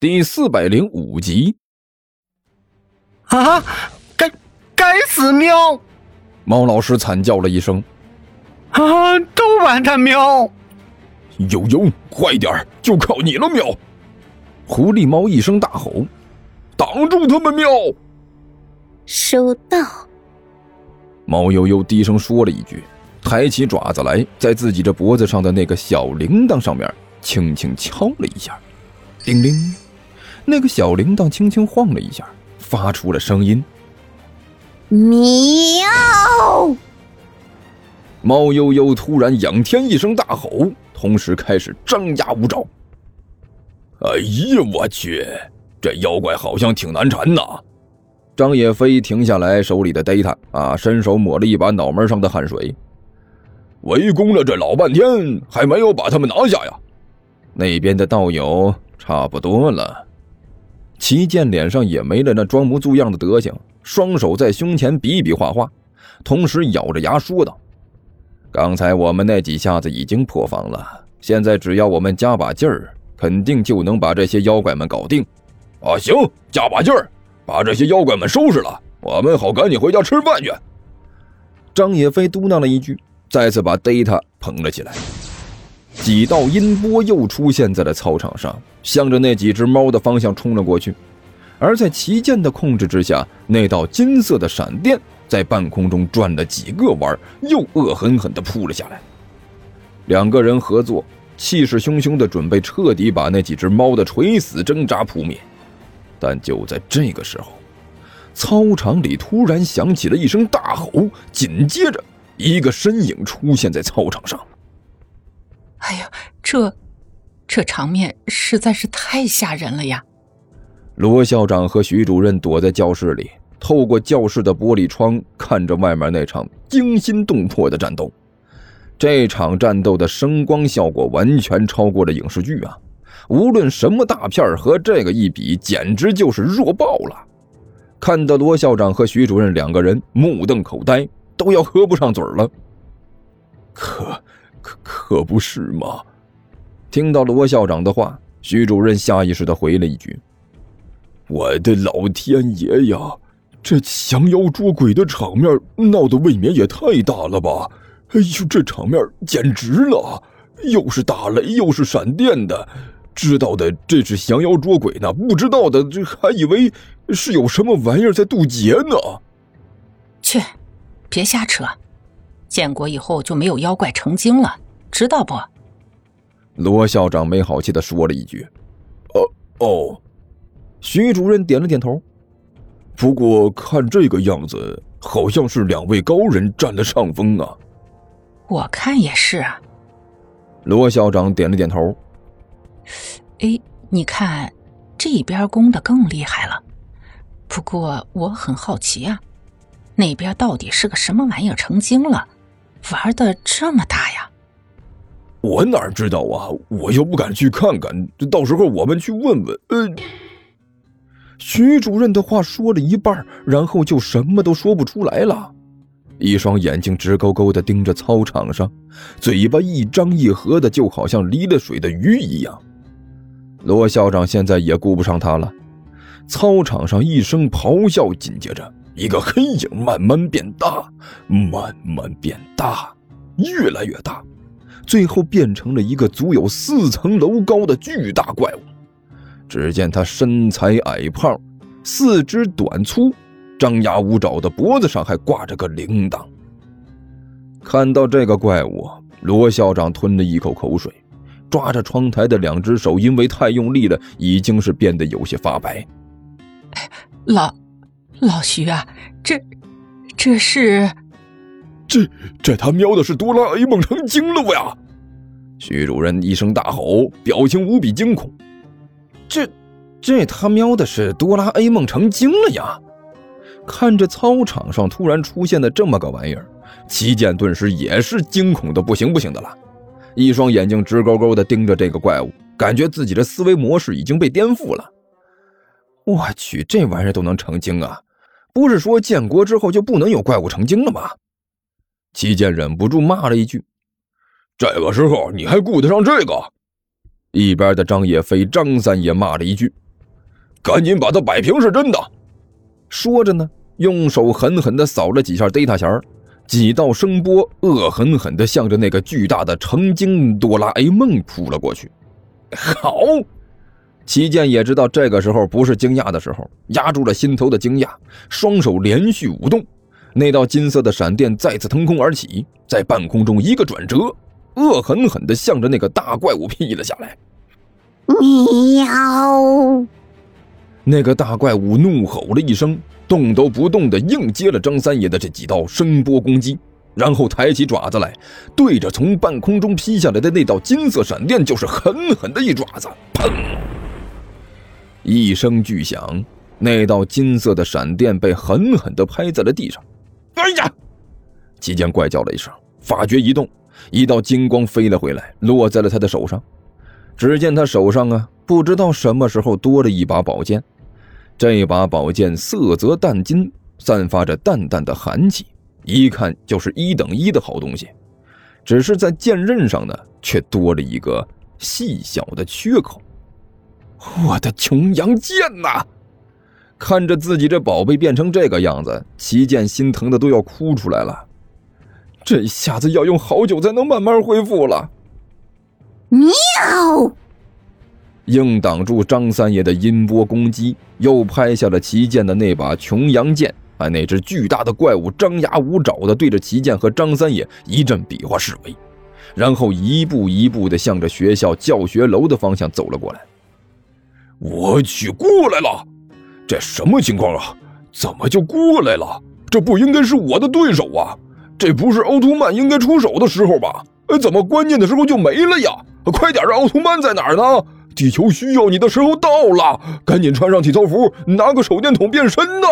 第四百零五集。啊！该该死喵！猫老师惨叫了一声。啊！都完蛋喵！悠悠，快点就靠你了喵！狐狸猫一声大吼：“挡住他们喵！”收到。猫悠悠低声说了一句，抬起爪子来，在自己这脖子上的那个小铃铛上面轻轻敲了一下，叮铃，那个小铃铛轻轻晃了一下，发出了声音：“喵！”猫悠悠突然仰天一声大吼，同时开始张牙舞爪。哎呀，我去！这妖怪好像挺难缠呐。张野飞停下来手里的 data 啊，伸手抹了一把脑门上的汗水。围攻了这老半天，还没有把他们拿下呀？那边的道友差不多了。齐健脸上也没了那装模作样的德行，双手在胸前比比划划，同时咬着牙说道。刚才我们那几下子已经破防了，现在只要我们加把劲儿，肯定就能把这些妖怪们搞定。啊，行，加把劲儿，把这些妖怪们收拾了，我们好赶紧回家吃饭去。张野飞嘟囔了一句，再次把 Data 捧了起来。几道音波又出现在了操场上，向着那几只猫的方向冲了过去。而在旗舰的控制之下，那道金色的闪电。在半空中转了几个弯，又恶狠狠地扑了下来。两个人合作，气势汹汹地准备彻底把那几只猫的垂死挣扎扑灭。但就在这个时候，操场里突然响起了一声大吼，紧接着一个身影出现在操场上。哎呀，这，这场面实在是太吓人了呀！罗校长和徐主任躲在教室里。透过教室的玻璃窗看着外面那场惊心动魄的战斗，这场战斗的声光效果完全超过了影视剧啊！无论什么大片和这个一比，简直就是弱爆了。看得罗校长和徐主任两个人目瞪口呆，都要合不上嘴了。可可可可不是吗？听到罗校长的话，徐主任下意识的回了一句：“我的老天爷呀！”这降妖捉鬼的场面闹得未免也太大了吧！哎呦，这场面简直了，又是打雷又是闪电的，知道的这是降妖捉鬼呢，不知道的这还以为是有什么玩意儿在渡劫呢。去，别瞎扯！建国以后就没有妖怪成精了，知道不？罗校长没好气的说了一句：“哦哦。”徐主任点了点头。不过看这个样子，好像是两位高人占了上风啊。我看也是啊。罗校长点了点头。哎，你看，这边攻的更厉害了。不过我很好奇啊，那边到底是个什么玩意儿成精了，玩的这么大呀？我哪知道啊，我又不敢去看看，到时候我们去问问。呃。徐主任的话说了一半，然后就什么都说不出来了，一双眼睛直勾勾的盯着操场上，嘴巴一张一合的，就好像离了水的鱼一样。罗校长现在也顾不上他了，操场上一声咆哮，紧接着一个黑影慢慢变大，慢慢变大，越来越大，最后变成了一个足有四层楼高的巨大怪物。只见他身材矮胖，四肢短粗，张牙舞爪的脖子上还挂着个铃铛。看到这个怪物，罗校长吞了一口口水，抓着窗台的两只手因为太用力了，已经是变得有些发白。老，老徐啊，这，这是，这这他喵的是哆啦 A 梦成精了呀！徐主任一声大吼，表情无比惊恐。这，这他喵的是哆啦 A 梦成精了呀！看着操场上突然出现的这么个玩意儿，齐剑顿时也是惊恐的不行不行的了，一双眼睛直勾勾的盯着这个怪物，感觉自己的思维模式已经被颠覆了。我去，这玩意儿都能成精啊？不是说建国之后就不能有怪物成精了吗？齐剑忍不住骂了一句：“这个时候你还顾得上这个？”一边的张叶飞、张三也骂了一句：“赶紧把它摆平是真的。说着呢，用手狠狠地扫了几下 data 弦几道声波恶狠狠地向着那个巨大的成精哆啦 A 梦扑了过去。好，齐健也知道这个时候不是惊讶的时候，压住了心头的惊讶，双手连续舞动，那道金色的闪电再次腾空而起，在半空中一个转折，恶狠狠地向着那个大怪物劈了下来。喵！那个大怪物怒吼了一声，动都不动的硬接了张三爷的这几道声波攻击，然后抬起爪子来，对着从半空中劈下来的那道金色闪电就是狠狠的一爪子，砰！一声巨响，那道金色的闪电被狠狠的拍在了地上。哎呀！齐剑怪叫了一声，法诀一动，一道金光飞了回来，落在了他的手上。只见他手上啊，不知道什么时候多了一把宝剑。这把宝剑色泽淡金，散发着淡淡的寒气，一看就是一等一的好东西。只是在剑刃上呢，却多了一个细小的缺口。我的琼阳剑呐！看着自己这宝贝变成这个样子，齐剑心疼的都要哭出来了。这下子要用好久才能慢慢恢复了。喵！硬挡住张三爷的音波攻击，又拍下了旗舰的那把琼阳剑。把，那只巨大的怪物张牙舞爪的对着旗舰和张三爷一阵比划示威，然后一步一步的向着学校教学楼的方向走了过来。我去，过来了！这什么情况啊？怎么就过来了？这不应该是我的对手啊！这不是奥特曼应该出手的时候吧？呃，怎么关键的时候就没了呀？快点啊！奥特曼在哪儿呢？地球需要你的时候到了，赶紧穿上体操服，拿个手电筒变身呐！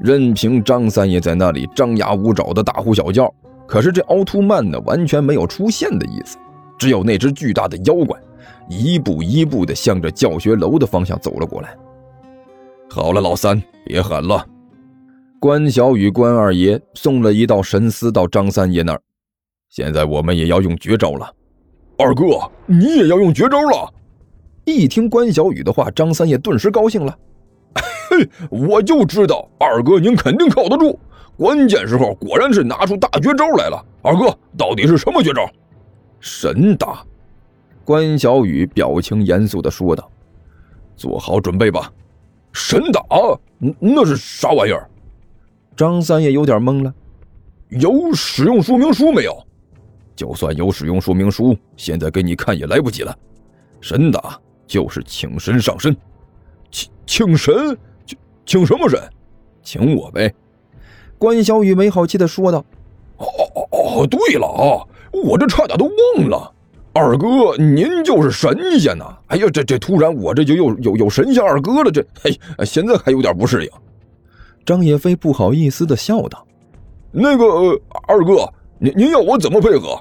任凭张三爷在那里张牙舞爪的大呼小叫，可是这奥特曼呢，完全没有出现的意思，只有那只巨大的妖怪，一步一步的向着教学楼的方向走了过来。好了，老三，别喊了。关小雨、关二爷送了一道神思到张三爷那儿，现在我们也要用绝招了。二哥，你也要用绝招了。一听关小雨的话，张三爷顿时高兴了。嘿，我就知道二哥您肯定靠得住，关键时候果然是拿出大绝招来了。二哥，到底是什么绝招？神打！关小雨表情严肃的说道：“做好准备吧。”神打？那是啥玩意儿？张三也有点懵了。有使用说明书没有？就算有使用说明书，现在给你看也来不及了。神打。就是请神上身，请请神，请请什么神？请我呗。关小雨没好气的说道：“哦哦哦，对了啊，我这差点都忘了，二哥您就是神仙呐！哎呀，这这突然我这就又有有神仙二哥了，这嘿，现在还有点不适应。”张野飞不好意思的笑道：“那个二哥，您您要我怎么配合？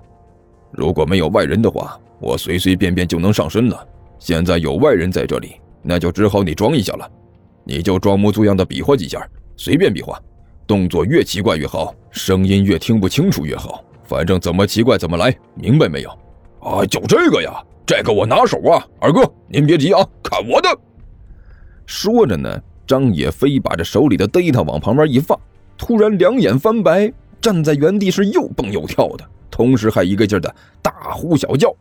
如果没有外人的话，我随随便便就能上身了。”现在有外人在这里，那就只好你装一下了。你就装模作样的比划几下，随便比划，动作越奇怪越好，声音越听不清楚越好。反正怎么奇怪怎么来，明白没有？啊，就这个呀，这个我拿手啊。二哥，您别急啊，看我的。说着呢，张野飞把这手里的 data 往旁边一放，突然两眼翻白，站在原地是又蹦又跳的，同时还一个劲儿的大呼小叫。